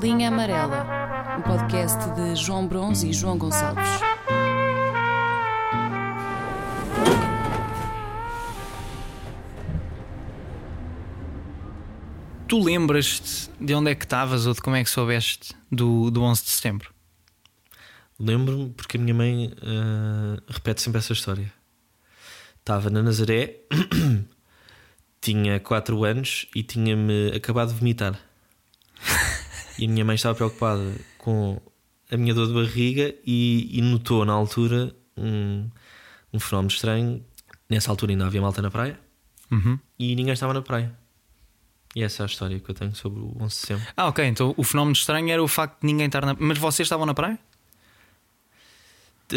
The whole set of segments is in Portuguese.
Linha Amarela, um podcast de João Bronze e João Gonçalves. Tu lembras-te de onde é que estavas ou de como é que soubeste do, do 11 de setembro? Lembro-me porque a minha mãe uh, repete sempre essa história. Estava na Nazaré, tinha 4 anos e tinha-me acabado de vomitar. E a minha mãe estava preocupada com a minha dor de barriga e, e notou na altura um, um, fenómeno estranho. Nessa altura ainda havia malta na praia uhum. e ninguém estava na praia. E essa é a história que eu tenho sobre o 11 de setembro. Ah, ok. Então o fenómeno estranho era o facto de ninguém estar na. Mas vocês estavam na praia?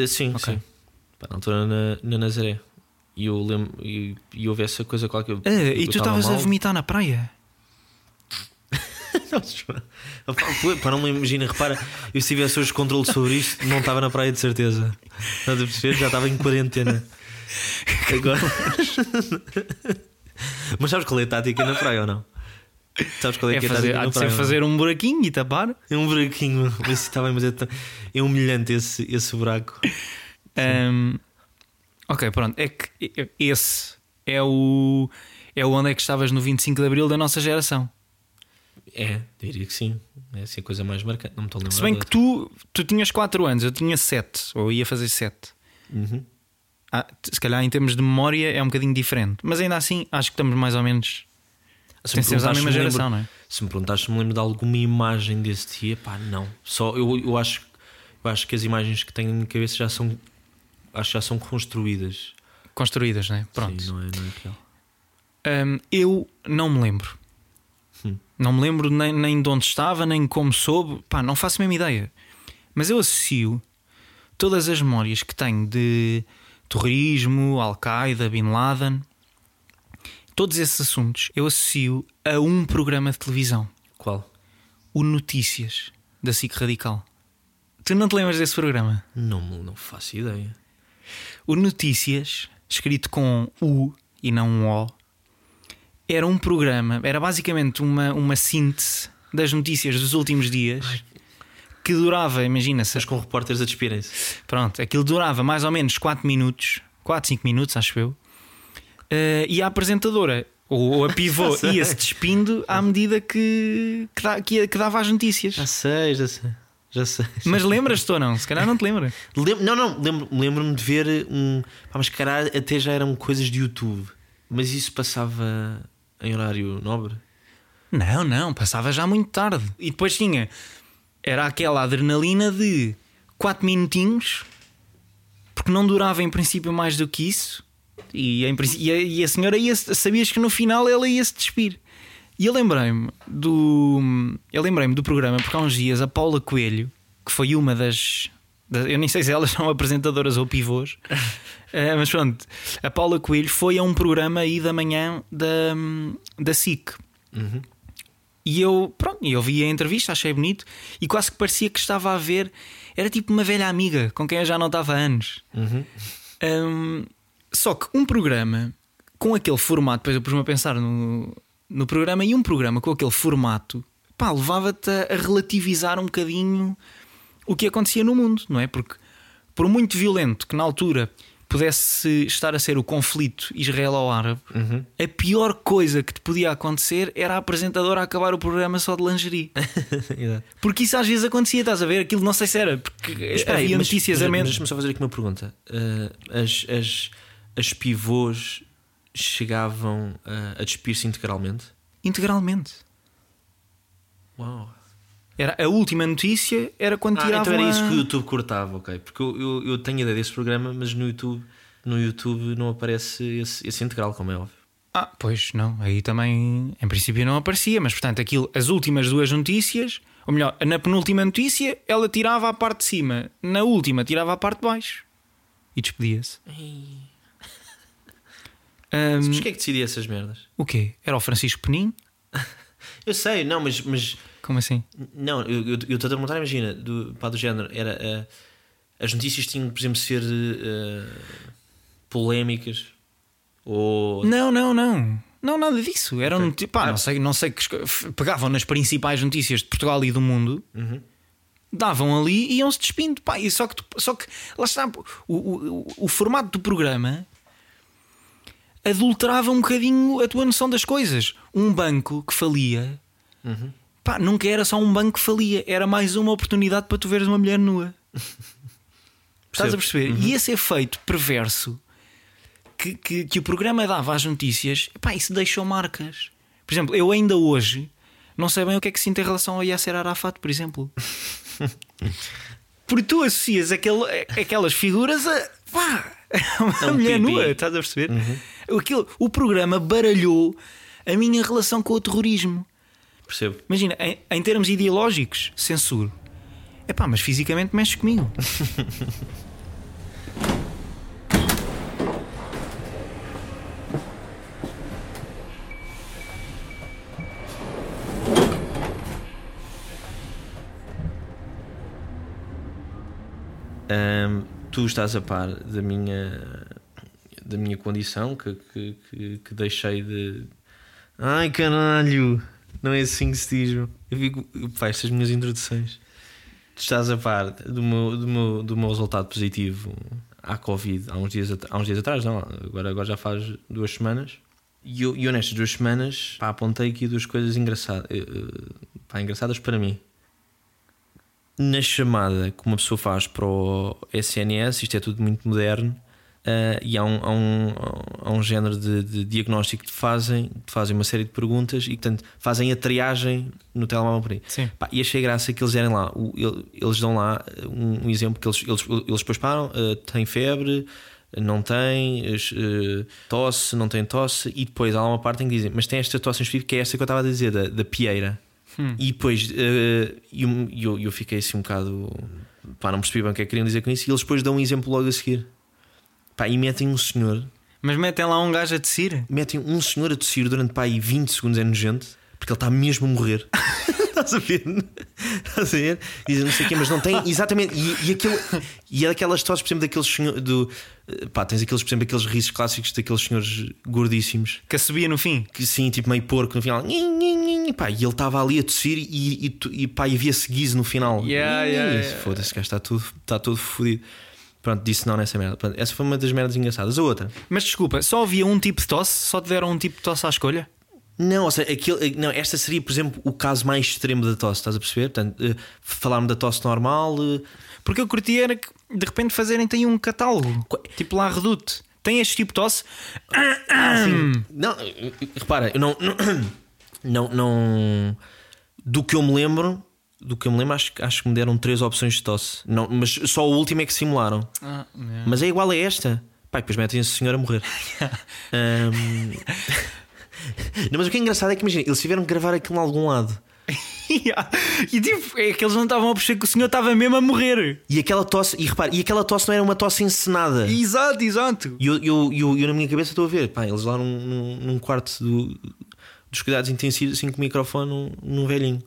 Sim, okay. sim. na altura na, na Nazaré. E eu lembro. E, e houve essa coisa qualquer. Ah, e tu estavas a vomitar na praia? Para não me imaginar, repara, eu se tivesse hoje controle sobre isto, não estava na praia de certeza. Estás a perceber? Já estava em quarentena. Agora. Mas sabes qual é a tática na praia ou não? Sabes qual é, é que é fazer, a tática? fazer um buraquinho e tapar? É um buraquinho, mas está bem, mas é, é humilhante esse, esse buraco. Um, ok, pronto. É que esse é o, é o onde é que estavas no 25 de Abril da nossa geração. É, diria que sim. É assim a coisa mais marcante. Não me estou a lembrar. Se bem que tu, tu tinhas 4 anos, eu tinha 7, ou ia fazer 7. Uhum. Ah, se calhar em termos de memória é um bocadinho diferente, mas ainda assim acho que estamos mais ou menos. Se me a mesma geração, lembro, não é? Se me perguntaste se me lembro de alguma imagem desse dia, pá, não. Só eu, eu, acho, eu acho que as imagens que tenho na minha cabeça já são. Acho que já são construídas. Construídas, não é? Pronto. Sim, não é, não é real. Um, eu não me lembro. Hum. Não me lembro nem, nem de onde estava, nem como soube. Pá, não faço a mesma ideia. Mas eu associo todas as memórias que tenho de terrorismo, Al-Qaeda, Bin Laden, todos esses assuntos eu associo a um programa de televisão. Qual? O Notícias, da SIC Radical. Tu não te lembras desse programa? Não, não faço ideia. O Notícias, escrito com U e não um O, era um programa, era basicamente uma, uma síntese das notícias dos últimos dias. Ai que durava, imagina-se. Mas com repórteres a despirem-se. Pronto, aquilo durava mais ou menos 4 minutos, 4, 5 minutos, acho eu. Uh, e a apresentadora, ou, ou a pivô, ia-se despindo à medida que, que, dá, que, que, dava as notícias. Já sei, já sei. Já sei. Mas lembras-te ou não? Se calhar não te lembra. Lembro, não, não, lembro-me lembro de ver um. Pá, mas calhar até já eram coisas de YouTube. Mas isso passava em horário nobre? Não, não, passava já muito tarde. E depois tinha era aquela adrenalina de 4 minutinhos, porque não durava em princípio mais do que isso. E, em, e, a, e a senhora ia, sabias que no final ela ia se despir. E eu lembrei-me do. Eu lembrei-me do programa porque há uns dias a Paula Coelho, que foi uma das. Eu nem sei se elas são apresentadoras ou pivôs, uh, mas pronto, a Paula Coelho foi a um programa aí da manhã da, da SIC. Uhum. E eu, pronto, eu vi a entrevista, achei bonito e quase que parecia que estava a ver. Era tipo uma velha amiga com quem eu já não estava há anos. Uhum. Um, só que um programa com aquele formato, depois eu pus-me a pensar no, no programa, e um programa com aquele formato, pá, levava-te a relativizar um bocadinho o que acontecia no mundo, não é? Porque, por muito violento que na altura pudesse estar a ser o conflito israelo-árabe, uhum. a pior coisa que te podia acontecer era a apresentadora acabar o programa só de lingerie. porque isso às vezes acontecia, estás a ver? Aquilo não sei se era, porque havia aí, notícias mas, a menos. Deixa-me só fazer aqui uma pergunta. Uh, as, as, as pivôs chegavam uh, a despir-se integralmente? Integralmente. Uau. Era, a última notícia era quando ah, tiravam então era isso que o YouTube cortava, ok. Porque eu, eu, eu tenho ideia desse programa, mas no YouTube, no YouTube não aparece esse, esse integral, como é óbvio. Ah, pois não, aí também em princípio não aparecia, mas portanto aquilo, as últimas duas notícias, ou melhor, na penúltima notícia ela tirava a parte de cima, na última tirava a parte de baixo e despedia-se. um, mas quem é que decidia essas merdas? O quê? Era o Francisco Penin? eu sei, não, mas, mas como assim? Não, eu estou a perguntar, imagina, do, pá, do género, era uh, as notícias tinham, por exemplo, ser uh, polémicas ou. Não, não, não. Não, nada disso. Era um tipo, pá, não sei, não sei que pegavam nas principais notícias de Portugal e do mundo, davam ali e iam-se despindo. Pá, e só que, tu- só que lá está, o, o, o- o formato do programa adulterava um bocadinho a tua noção das coisas. Um banco que falia, pá, nunca era só um banco que falia, era mais uma oportunidade para tu veres uma mulher nua. Estás a perceber? E esse efeito perverso que, que, que o programa dava às notícias, pá, isso deixou marcas. Por exemplo, eu ainda hoje não sei bem o que é que sinto em relação ao Yasser Arafat, por exemplo. Porque tu associas aquele, aquelas figuras a, pá, a uma É um mulher pipi. nua, estás a perceber? Aquilo, o programa baralhou a minha relação com o terrorismo. Percebo. Imagina, em, em termos ideológicos, censuro. É pá, mas fisicamente mexe comigo. Ahm, tu estás a par da minha da minha condição que, que, que, que deixei de ai caralho não é assim que se diz eu fico pá, estas minhas introduções. Tu estás a par do meu, do meu, do meu resultado positivo à Covid há uns dias, há uns dias atrás não, agora, agora já faz duas semanas. E eu, eu nestas duas semanas pá, apontei aqui duas coisas engraçadas pá, engraçadas para mim. Na chamada que uma pessoa faz para o SNS, isto é tudo muito moderno, eh, e há um, há um, há um género de, de diagnóstico que te fazem, te fazem uma série de perguntas e, portanto, fazem a triagem no telemóvel por aí. Sim. Pá, e achei graça que eles derem lá, o- ele- eles dão lá um, um exemplo que eles, eles, eles depois param, eh, tem febre, não tem, eh, tosse, não tem tosse, e depois há lá uma parte em que dizem, mas tem esta tosse em específico que é esta que eu estava a dizer, da, da pieira. E depois eu, eu, eu fiquei assim um bocado. Pá, não percebi bem o que é que queriam dizer com isso. E eles depois dão um exemplo logo a seguir. Pá, e metem um senhor, Mas metem lá um gajo a tecir. metem um senhor a tossir durante pá, aí 20 segundos é nojento, porque ele está mesmo a morrer. Estás a ver? Estás a ver? Dizem não sei o quê, mas não tem exatamente. E, e, aquilo, e é daquelas tosses, por exemplo, daqueles senhores. Do, pá, tens aqueles, por exemplo, aqueles risos clássicos daqueles senhores gordíssimos Que a subia no fim. que sim, tipo meio porco no final. Pá, e ele estava ali a tossir e, e, e, pá, e havia-se guiso no final. Yeah, yeah, yeah. Foda-se, está tudo, está todo fodido. Pronto, disse não nessa merda. Pronto, essa foi uma das merdas engraçadas. A outra, Mas desculpa, só havia um tipo de tosse? Só te deram um tipo de tosse à escolha? não, ou seja, aquele, não, esta seria, por exemplo, o caso mais extremo da tosse, estás a perceber? Portanto, eh, falar-me da tosse normal. eh, Porque eu curti era que de repente fazerem-te aí um catálogo. Tipo lá Redute. Tem este tipo de tosse? Sim. Não, repara, eu não, não, não. Do que eu me lembro, do que eu me lembro, acho, que- acho que me deram três opções de tosse. Não, mas só o último é que simularam. Ah, Mas é igual a esta. Pai, depois metem esse senhor a morrer. Ahm, Não, mas o que é engraçado é que imagina, eles tiveram que gravar aquilo em algum lado. e tipo, é que eles não estavam a perceber que o senhor estava mesmo a morrer. E aquela tosse, e repare, e aquela tosse não era uma tosse encenada. Exato, exato. E eu, eu, eu, eu na minha cabeça estou a ver, pá, eles lá num, num, num quarto do- dos cuidados intensivos, assim com o microfone num, num velhinho.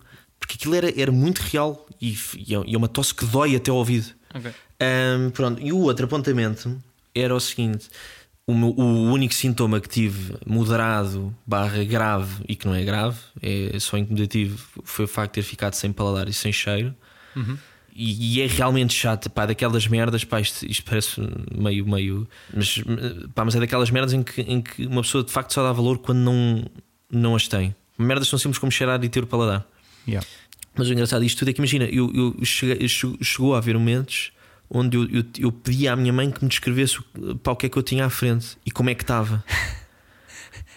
Porque aquilo era, era muito real e, e é e é uma tosse que dói até ao ouvido. Ok. Ahm, pronto, e o outro apontamento era o seguinte: o, meu- o único sintoma que tive moderado, barra grave, e que não é grave, é só incomodativo, foi o facto de ter ficado sem paladar e sem cheiro. E, e é realmente chato, pá, daquelas merdas, pá, isto, isto parece meio, meio. Mas, pá, mas é daquelas merdas em que, em que uma pessoa de facto só dá valor quando não, não as tem. Merdas são simples como cheirar e ter o paladar. Yeah. Mas o engraçado disto tudo é que imagina, eu, eu cheguei- eu che- chegou a haver momentos onde eu, eu, eu pedi à minha mãe que me descrevesse para o que é que eu tinha à frente e como é que estava.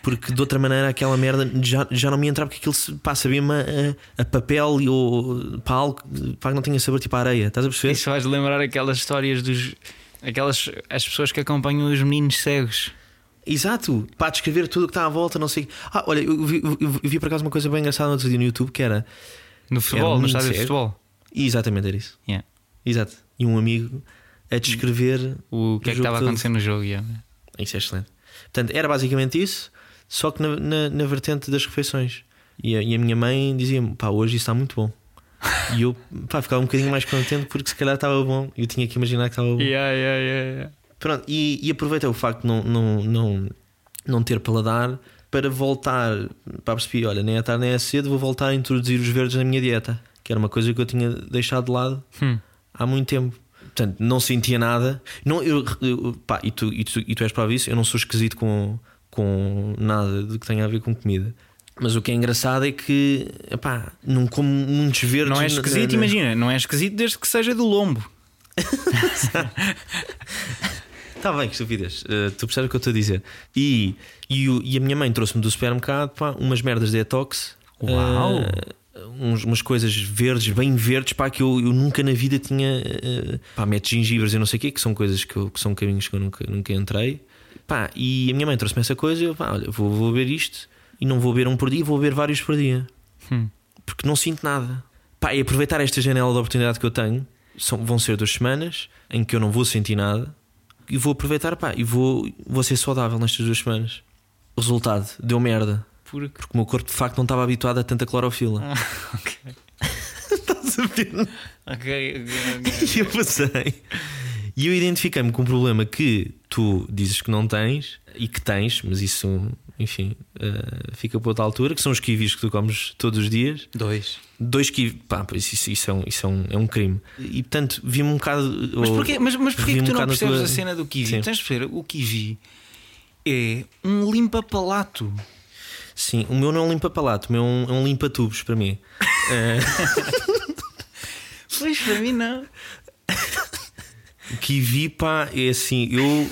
Porque de outra maneira aquela merda já, já não me entrava porque aquilo se- pá, sabia-me a, a papel e ou para algo pá, que não tinha sabor tipo a areia. Estás a perceber? Isso faz lembrar aquelas histórias dos. Aquelas. As pessoas que acompanham os meninos cegos. Exato, para descrever tudo o que está à volta, não sei. Ah, olha, eu vi, eu- vi por acaso uma coisa bem engraçada no outro dia no YouTube que era No futebol, um no estádio de futebol. exatamente era isso. Yeah. Exato. E um amigo a descrever O que é que estava a todo. acontecer no jogo? yeah. Isso é excelente. Portanto, era basicamente isso, só que na, na, na vertente das refeições. E a, e a minha mãe dizia-me: pá, hoje isso está muito bom. E eu pá, ficava um bocadinho mais contente porque se calhar estava bom. Eu tinha que imaginar que estava bom. Yeah, yeah, yeah, yeah. Pronto, e, e aproveita o facto de não, não, não, não ter paladar para voltar, para perceber, olha, nem é tarde nem é cedo, vou voltar a introduzir os verdes na minha dieta, que era uma coisa que eu tinha deixado de lado Hum. há muito tempo. Portanto, não sentia nada. Não, eu, eu- pá, e, tu, e, tu, e tu és prova disso, eu não sou esquisito com, com nada do que tenha a ver com comida. Mas o que é engraçado é que epá, não como muitos verdes. Não é na- esquisito, na- imagina, não é esquisito desde que seja do lombo. Está bem, que estupidez. Uh, tu percebes o que eu estou a dizer. E, e, o- e a minha mãe trouxe-me do supermercado pá, umas merdas de detox. Uau! Uh, uns- umas coisas verdes, bem verdes, pá, que eu, eu nunca na vida tinha. Uh, pá, mete gengibres e não sei o quê, que são coisas que, eu- que são caminhos que eu nunca, nunca entrei. Pá, e a minha mãe trouxe-me essa coisa e eu, pá, olha, vou, vou ver isto e não vou ver um por dia, vou ver vários por dia. Hum. Porque não sinto nada. Pá, e aproveitar esta janela de oportunidade que eu tenho, são, vão ser duas semanas em que eu não vou sentir nada e vou aproveitar, pá, e vou, vou ser saudável nestas duas semanas. Resultado deu merda, Porque. porque o meu corpo de facto não estava habituado a tanta clorofila. ok. Estás a ver? Ok, ok, E eu passei. E eu identifiquei-me com um problema que tu dizes que não tens e que tens, mas isso, enfim, eh, fica para outra altura, que são os kiwis que tu comes todos os dias. Dois. Dois kiwis, pá, isso, isso, é, um, isso é, um, é um crime. E portanto, vi-me um bocado. Mas porquê, mas, mas porquê que um tu não bocado na percebes tua- a cena do kiwi? Sim. Tens de perceber, o kiwi é um limpa-palato. Sim, o meu não é um limpa-palato, o meu é um, é um limpa-tubos para mim. Eh, Pois, para mim não. o kiwi, pá, é assim, eu.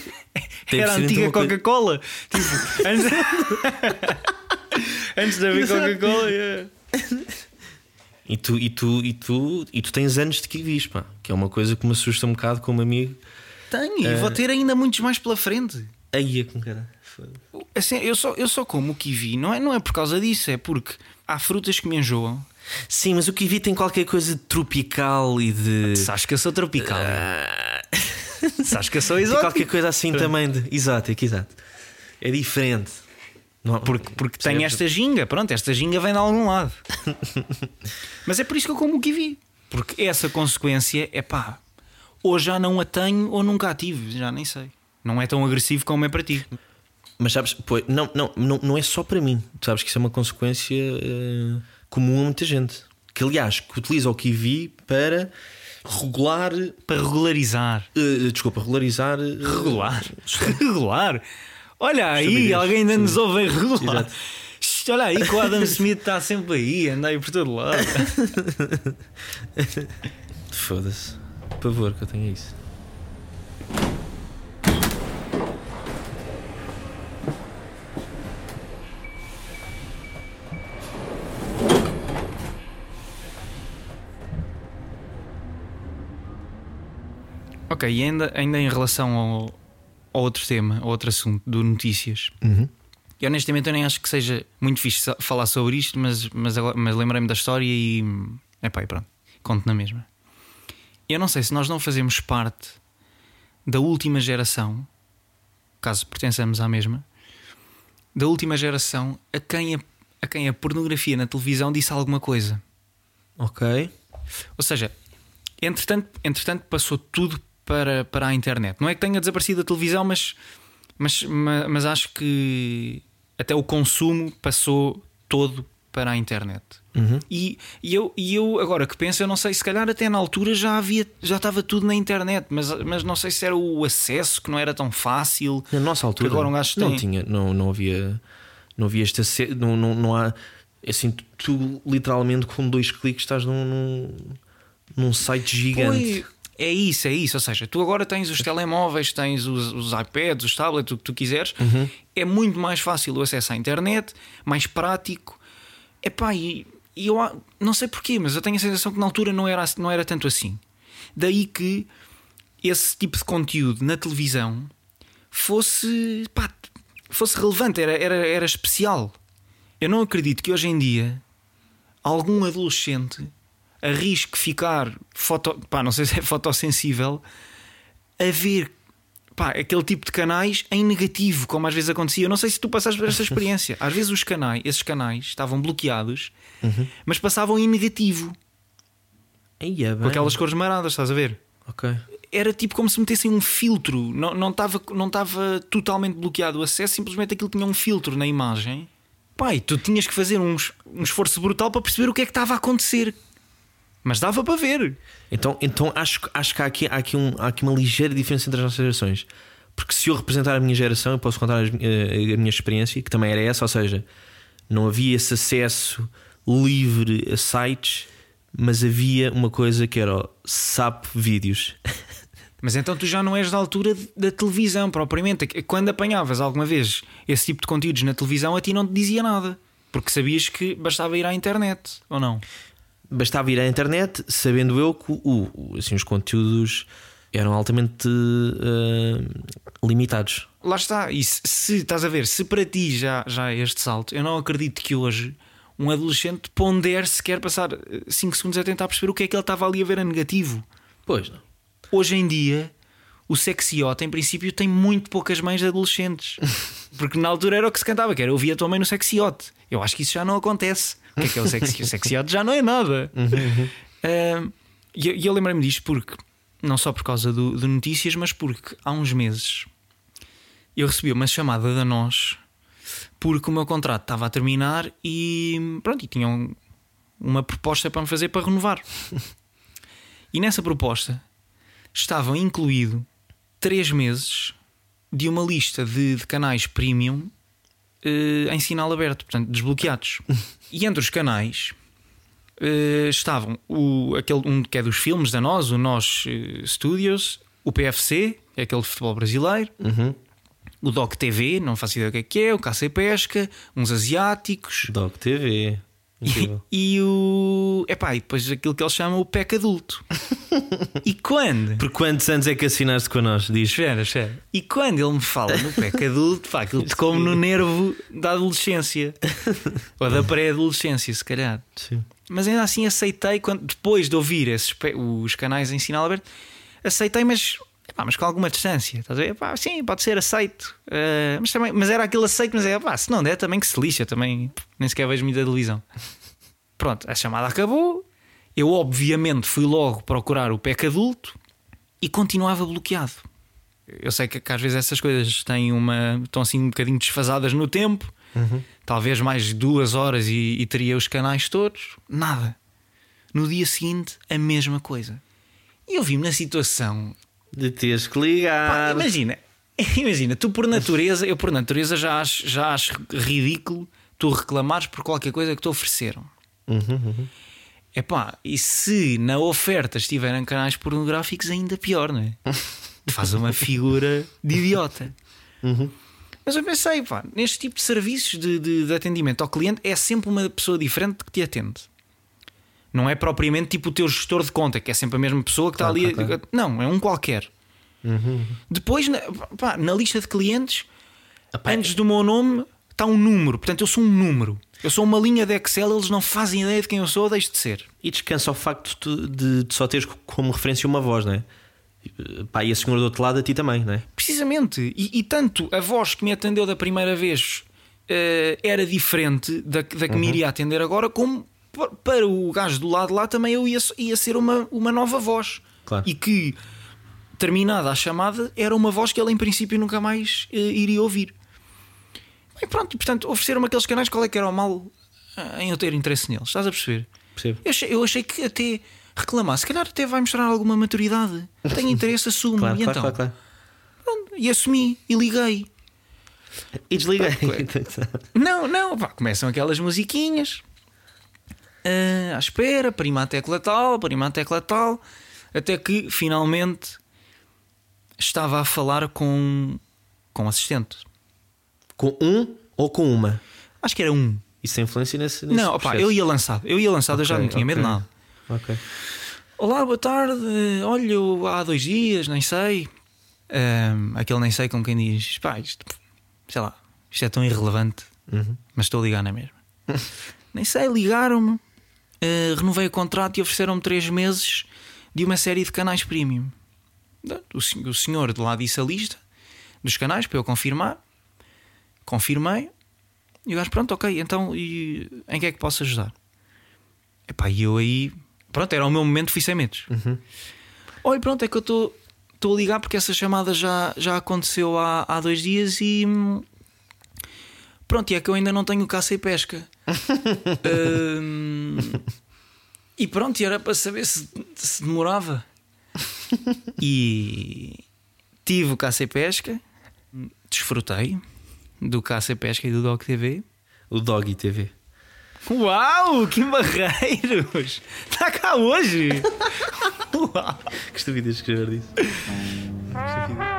Era a antiga uma coisa- Coca-Cola. Tipo, antes, antes de haver Coca-Cola. yeah. E tu, e, tu, e, tu, e tu tens anos de kiwis, pá, que é uma coisa que me assusta um bocado como amigo. Tenho, e Eh. vou ter ainda muitos mais pela frente. Aí é com cara. Assim, eu, só, eu só como o kiwi, não é, não é por causa disso, é porque há frutas que me enjoam. Sim, mas o kiwi tem qualquer coisa de tropical e de. Sabes que eu sou tropical. Ah, Sabes que eu sou tem exótico. qualquer coisa assim também de. Exótico, exato. É diferente. Não, Porque, porque tem esta ginga, pronto, esta ginga vem de algum lado. Mas é por isso que eu como o kiwi. Porque essa consequência é pá, ou já não a tenho ou nunca a tive, já nem sei. Não é tão agressivo como é para ti. Mas sabes, pois, não, não, não, não é só para mim. Tu sabes que isso é uma consequência eh, comum a muita gente. Que aliás, que utiliza o kiwi para regular. Para regularizar. eh, desculpa, regularizar. eh, Regular? Regular? Olha aí, alguém ainda nos ouve em regular. Exato. Shhh, Olha aí que o Adam Smith está sempre aí, anda aí por todo lado. Foda-se. Pavor que eu tenho isso. ok, e ainda, ainda em relação ao, outro tema, ao outro assunto, do notícias. E honestamente eu nem acho que seja muito fixe falar sobre isto, mas, mas, mas lembrei-me da história e. Epá, e pronto, conto na mesma. Eu não sei se nós não fazemos parte da última geração, caso pertençamos à mesma, da última geração a quem a, a quem a pornografia na televisão disse alguma coisa. Ok. Ou seja, entretanto, entretanto passou tudo para, para a internet. Não é que tenha desaparecido a televisão, mas, mas, ma- mas, acho que até o consumo passou todo para a internet. Uhum. E, e, eu, e eu, agora que penso, eu não sei, se calhar até na altura já havia, já estava tudo na internet, mas, mas não sei se era o acesso que não era tão fácil. Na nossa altura agora um gajo não tem. tinha, não, não havia, não havia este ace- não, não, não há assim, tu, tu literalmente com dois cliques estás num, num, num site gigante. Pois, é isso, é isso. Ou seja, tu agora tens os telemóveis, tens os, os iPads, os tablets, o que tu quiseres. É muito mais fácil o acesso à internet, mais prático. Epá, e, e eu não sei porquê, mas eu tenho a sensação que na altura não era, não era tanto assim. Daí que esse tipo de conteúdo na televisão fosse, pá, fosse relevante, era, era, era especial. Eu não acredito que hoje em dia algum adolescente arrisque ficar foto, pá, não sei se é fotossensível a ver pá, aquele tipo de canais em negativo, como às vezes acontecia. Eu não sei se tu passaste por esta experiência. Às vezes os canais, esses canais estavam bloqueados, mas passavam em negativo, é com aquelas cores maradas, estás a ver? Era tipo como se metessem um filtro, não não estava não estava totalmente bloqueado o acesso, simplesmente aquilo tinha um filtro na imagem. Pai, tu tinhas que fazer um, um esforço brutal para perceber o que é que estava a acontecer. Mas dava para ver. Então, então acho, que- acho que há aqui, há, aqui um- há aqui uma ligeira diferença entre as nossas gerações. Porque se eu representar a minha geração, eu posso contar as- eh, a minha experiência, que também era essa, ou seja, não havia esse acesso livre a sites, mas havia uma coisa que era o SAP Vídeos. Mas então tu já não és da altura da televisão propriamente. Quando apanhavas alguma vez esse tipo de conteúdos na televisão, a ti não te dizia nada. Porque sabias que bastava ir à internet, ou não? Bastava ir à internet, sabendo eu que o, assim, os conteúdos eram altamente eh, limitados. Lá está. E se, se estás a ver, se para ti já, já é este salto, eu não acredito que hoje um adolescente pondere se quer passar 5 segundos a tentar perceber o que é que ele estava ali a ver a negativo. Pois não. Hoje em dia, o sexiote, em princípio, tem muito poucas mães de adolescentes. Porque na altura era o que se cantava, que era eu via a tua mãe no sexiote. Eu acho que isso já não acontece. O que é que é o sexiote? O sexiote já não é nada. Ah, E eu, eu lembrei-me disto porque, não só por causa do, do Notícias, mas porque há uns meses eu recebi uma chamada da nós porque o meu contrato estava a terminar e pronto, e tinham uma proposta para me fazer para renovar. E nessa proposta estavam incluído três meses de uma lista de, de canais premium eh, em sinal aberto, portanto, desbloqueados. e entre os canais eh, estavam o, aquele, um que é dos filmes da nós, o Nós eh, Studios, o PFC, é aquele de futebol brasileiro, o Doc TV, não faço ideia o que é que é, o Caça e Pesca, uns asiáticos. Doc TV. Incrível. E o. Epá, e depois aquilo que eles chamam o PEC adulto. e quando? Por quantos anos é que assinaste connosco? Diz. Espera, espera. E quando ele me fala no PEC adulto, pá, aquilo tocou-me no nervo da adolescência. Ou da pré-adolescência, se calhar. Sim. Mas ainda assim aceitei, quando, depois de ouvir esses, os canais em sinal aberto, aceitei, mas, epá, mas com alguma distância. Estás a ver? Epá, sim, pode ser aceito. Eh, mas, também, mas era aquele aceito, mas é, pá, se não der, também que se lixa, também nem sequer vejo muita televisão. Pronto, a chamada acabou. Eu, obviamente, fui logo procurar o PEC adulto e continuava bloqueado. Eu sei que, que às vezes essas coisas têm uma. estão assim um bocadinho desfasadas no tempo. Talvez mais duas horas e, e teria os canais todos. Nada. No dia seguinte, a mesma coisa. E eu vi-me na situação. De teres que Pá, ligar. imagina, imagina, tu por natureza, eu por natureza já acho, já acho ridículo tu reclamares por qualquer coisa que te ofereceram. Epá, e se na oferta estiverem canais pornográficos, ainda pior, não é? Faz uma figura de idiota. Mas eu pensei, pá, neste tipo de serviços de, de- de atendimento ao cliente é sempre uma pessoa diferente que te atende. Não é propriamente tipo o teu gestor de conta, que é sempre a mesma pessoa que Claro, está ali. claro, Não, é um qualquer. Depois, na, pá, na lista de clientes, antes do meu nome está um número. Portanto, eu sou um número. Eu sou uma linha de Excel, eles não fazem ideia de quem eu sou, deixo de ser. E descansa o facto de, de- só teres como referência uma voz, não é? Pá, e a senhora do outro lado a ti também, não é? Precisamente. E, e tanto a voz que me atendeu da primeira vez eh, era diferente da, da que me iria atender agora, como pa- para o gajo do lado lá também eu ia, ia ser uma, uma nova voz. Claro. E que, terminada a chamada, era uma voz que ele em princípio nunca mais eh, iria ouvir. E pronto, portanto, ofereceram-me aqueles canais, qual é que era o mal ah, em eu ter interesse neles? Estás a perceber? Percebo. Eu achei, eu achei que até reclamar, se calhar até vai mostrar alguma maturidade. Tenho interesse, assumo. Claro, e claro, então? claro, claro. Pronto, e assumi e liguei. E desliguei. Não, não, pá, começam aquelas musiquinhas ah, à espera, prima a tecla tal, prima a tecla tal, até que finalmente estava a falar com, com um assistente. Com um ou com uma? Acho que era um. Isso tem influência nesse, nesse não, processo? eu ia lançado, eu ia lançado, eu já não tinha medo de nada. Ok. Olá, boa tarde. Olha, eu há dois dias, nem sei. Ahm, aquele nem sei com quem diz, pá, isto, sei lá, isto é tão irrelevante, Uhum. mas estou a ligar na mesma. nem sei, ligaram-me, ah, renovei o contrato e ofereceram-me três meses de uma série de canais premium. O senhor de lá disse a lista dos canais para eu confirmar. Confirmei. E o gajo, pronto, ok, então e em que é que posso ajudar? Epá, e eu aí, pronto, era o meu momento, fui sem medos. Olha, pronto, é que eu estou estou a ligar porque essa chamada já, já aconteceu há, há dois dias e. Pronto, e é que eu ainda não tenho caça e pesca. Hum, e pronto, e era para saber se, se demorava. E tive o caça e pesca, desfrutei do caça pesca e do Dog TV. O Doggy TV. Uau, que barreiros! Está cá hoje! Uau! Que estupidez escrever disso. Que estupidez.